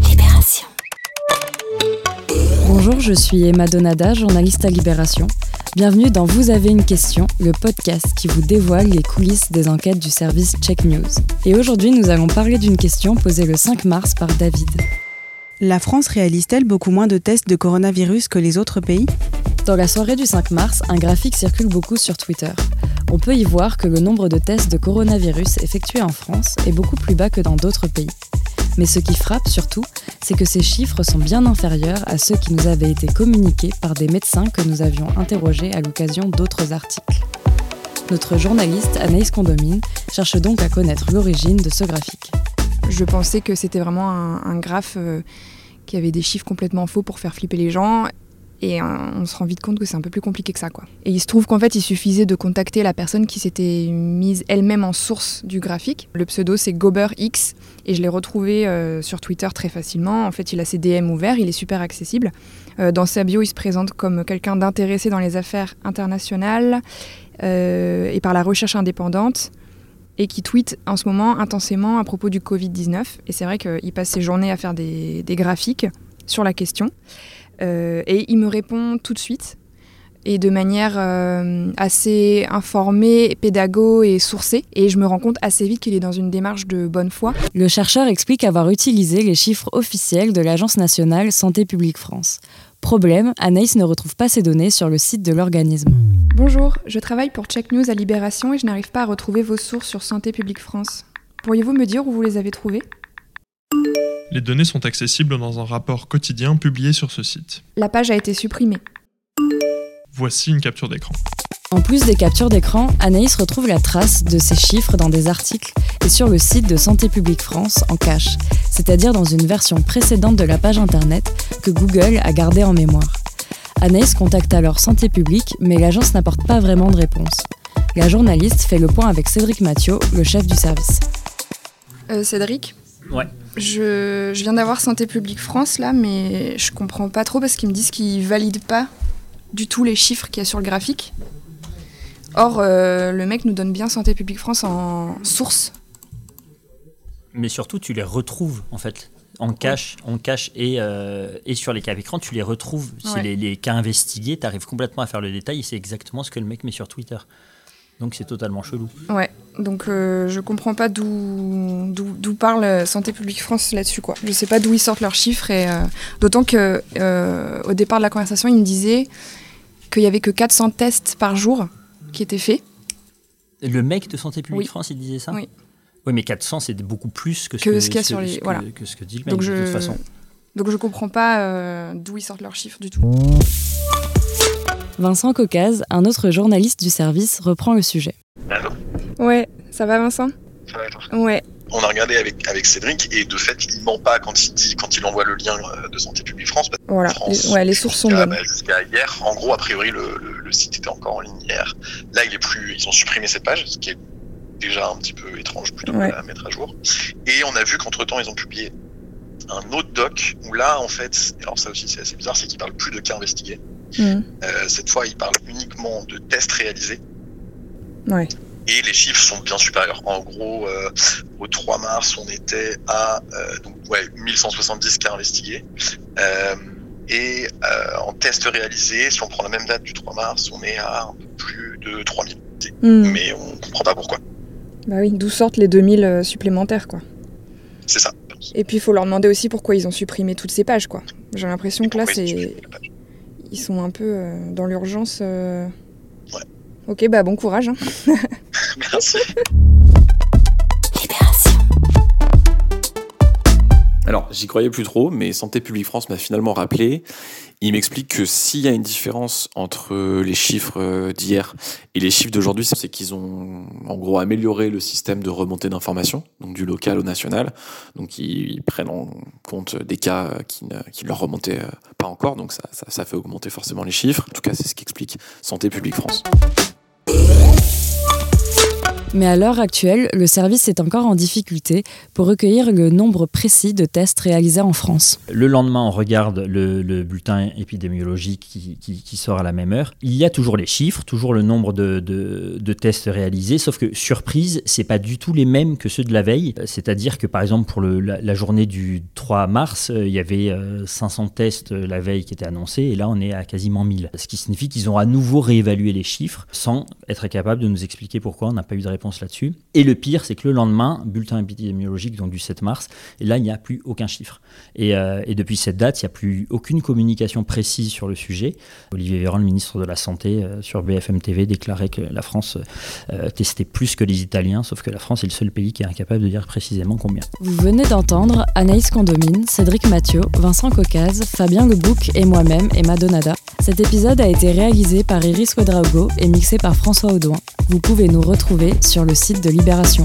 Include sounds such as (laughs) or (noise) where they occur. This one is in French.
Libération. Bonjour, je suis Emma Donada, journaliste à Libération. Bienvenue dans Vous avez une question, le podcast qui vous dévoile les coulisses des enquêtes du service Check News. Et aujourd'hui, nous allons parler d'une question posée le 5 mars par David. La France réalise-t-elle beaucoup moins de tests de coronavirus que les autres pays? Dans la soirée du 5 mars, un graphique circule beaucoup sur Twitter. On peut y voir que le nombre de tests de coronavirus effectués en France est beaucoup plus bas que dans d'autres pays. Mais ce qui frappe surtout, c'est que ces chiffres sont bien inférieurs à ceux qui nous avaient été communiqués par des médecins que nous avions interrogés à l'occasion d'autres articles. Notre journaliste Anaïs Condomine cherche donc à connaître l'origine de ce graphique. Je pensais que c'était vraiment un, graphe euh, qui avait des chiffres complètement faux pour faire flipper les gens. Et euh, on se rend vite compte que c'est un peu plus compliqué que ça. Quoi. Et il se trouve qu'en fait, il suffisait de contacter la personne qui s'était mise elle-même en source du graphique. Le pseudo, c'est GoberX. Et je l'ai retrouvé euh, sur Twitter très facilement. En fait, il a ses DM ouverts, il est super accessible. dans sa bio, il se présente comme quelqu'un d'intéressé dans les affaires internationales et par la recherche indépendante et qui tweet en ce moment intensément à propos du Covid-19. Et c'est vrai qu'il passe ses journées à faire des, graphiques sur la question. Euh, et il me répond tout de suite et de manière euh, assez informée, pédago et sourcée. Et je me rends compte assez vite qu'il est dans une démarche de bonne foi. Le chercheur explique avoir utilisé les chiffres officiels de l'Agence nationale Santé publique France. Problème, Anaïs ne retrouve pas ces données sur le site de l'organisme. Bonjour, je travaille pour Check News à Libération et je n'arrive pas à retrouver vos sources sur Santé publique France. Pourriez-vous me dire où vous les avez trouvées? Les données sont accessibles dans un rapport quotidien publié sur ce site. La page a été supprimée. Voici une capture d'écran. En plus des captures d'écran, Anaïs retrouve la trace de ces chiffres dans des articles et sur le site de Santé publique France en cache, c'est-à-dire dans une version précédente de la page internet que Google a gardée en mémoire. Anaïs contacte alors Santé publique, mais l'agence n'apporte pas vraiment de réponse. La journaliste fait le point avec Cédric Mathieu, le chef du service. Euh, Cédric? Ouais. Je, je viens d'avoir Santé publique France là, mais je comprends pas trop parce qu'ils me disent qu'ils valident pas du tout les chiffres qu'il y a sur le graphique. Or, euh, le mec nous donne bien Santé publique France en source. Mais surtout, tu les retrouves en fait. En cache, en cache et, euh, et sur les cas écran, tu les retrouves. C'est les, cas investigués, tu arrives complètement à faire le détail c'est exactement ce que le mec met sur Twitter. Donc c'est totalement chelou. Ouais, donc euh, je comprends pas d'où parle Santé publique France là-dessus. quoi. Je sais pas d'où ils sortent leurs chiffres. et D'autant que au départ de la conversation, ils me disaient qu'il y avait que 400 tests par jour qui était fait. Le mec de Santé publique France, il disait ça Oui. Oui, mais 400, c'est beaucoup plus que ce que, que, ce qu'il y a sur les. voilà. que ce que dit le mec, Donc je, de toute façon. Donc je comprends pas euh, d'où ils sortent leurs chiffres du tout. Vincent Caucase, un autre journaliste du service, reprend le sujet. Allô Ouais, ça va Vincent? Ça va toi? Ouais on a regardé avec, avec Cédric et de fait, il ment pas quand il dit, quand il envoie le lien euh, de Santé publique France. Voilà, les, ouais, les sources sont bonnes. Bah, jusqu'à hier, en gros, a priori, le, le, site était encore en ligne hier. Là, il est plus, ils ont supprimé cette page, ce qui est déjà un petit peu étrange plutôt que la mettre à jour. Et on a vu qu'entre temps, ils ont publié un autre doc où là, en fait, alors ça aussi c'est assez bizarre, c'est qu'ils parlent plus de cas investigués. Mmh. Euh, cette fois, ils parlent uniquement de tests réalisés. Ouais et les chiffres sont bien supérieurs. En gros, euh, au 3 mars, on était à euh, donc, ouais, 1170 cas investigués. Euh, et en test réalisé, si on prend la même date du 3 mars, on est à un peu plus de 3000. Hmm. Mais on comprend pas pourquoi. Bah oui, d'où sortent les 2000 supplémentaires, quoi. C'est ça. Et puis il faut leur demander aussi pourquoi ils ont supprimé toutes ces pages, quoi. J'ai l'impression que là, c'est. Ils sont un peu dans l'urgence. Ouais. Ok, bah bon courage. Hein. (laughs) Merci. Alors, j'y croyais plus trop, mais Santé publique France m'a finalement rappelé. Il m'explique que s'il y a une différence entre les chiffres d'hier et les chiffres d'aujourd'hui, c'est qu'ils ont en gros amélioré le système de remontée d'informations, donc du local au national. Donc ils, prennent en compte des cas qui ne, qui leur remontaient pas encore, donc ça, ça, ça fait augmenter forcément les chiffres. En tout cas, c'est ce qu'explique Santé publique France. Mais à l'heure actuelle, le service est encore en difficulté pour recueillir le nombre précis de tests réalisés en France. Le lendemain, on regarde le, bulletin épidémiologique qui, sort à la même heure. Il y a toujours les chiffres, toujours le nombre de, tests réalisés, sauf que surprise, c'est pas du tout les mêmes que ceux de la veille. C'est-à-dire que par exemple pour la, journée du 3 mars, euh, il y avait 500 euh, tests euh, la veille qui étaient annoncés, et là on est à quasiment 1000. Ce qui signifie qu'ils ont à nouveau réévalué les chiffres sans être capable de nous expliquer pourquoi on n'a pas eu de réponse Et le pire, c'est que le lendemain, bulletin épidémiologique du 7 mars, et là il n'y a plus aucun chiffre. Et, et depuis cette date, il n'y a plus aucune communication précise sur le sujet. Olivier Véran, le ministre de la Santé, euh, sur BFM TV, déclarait que la France euh, testait plus que les Italiens, sauf que la France est le seul pays qui est incapable de dire précisément combien. Vous venez d'entendre Anaïs Condomine, Cédric Mathieu, Vincent Cocaz, Fabien Lebouc et moi-même, Emma Donada. Cet épisode a été réalisé par Iris Quadraugo et mixé par François Audouin. Vous pouvez nous retrouver sur le site de Libération.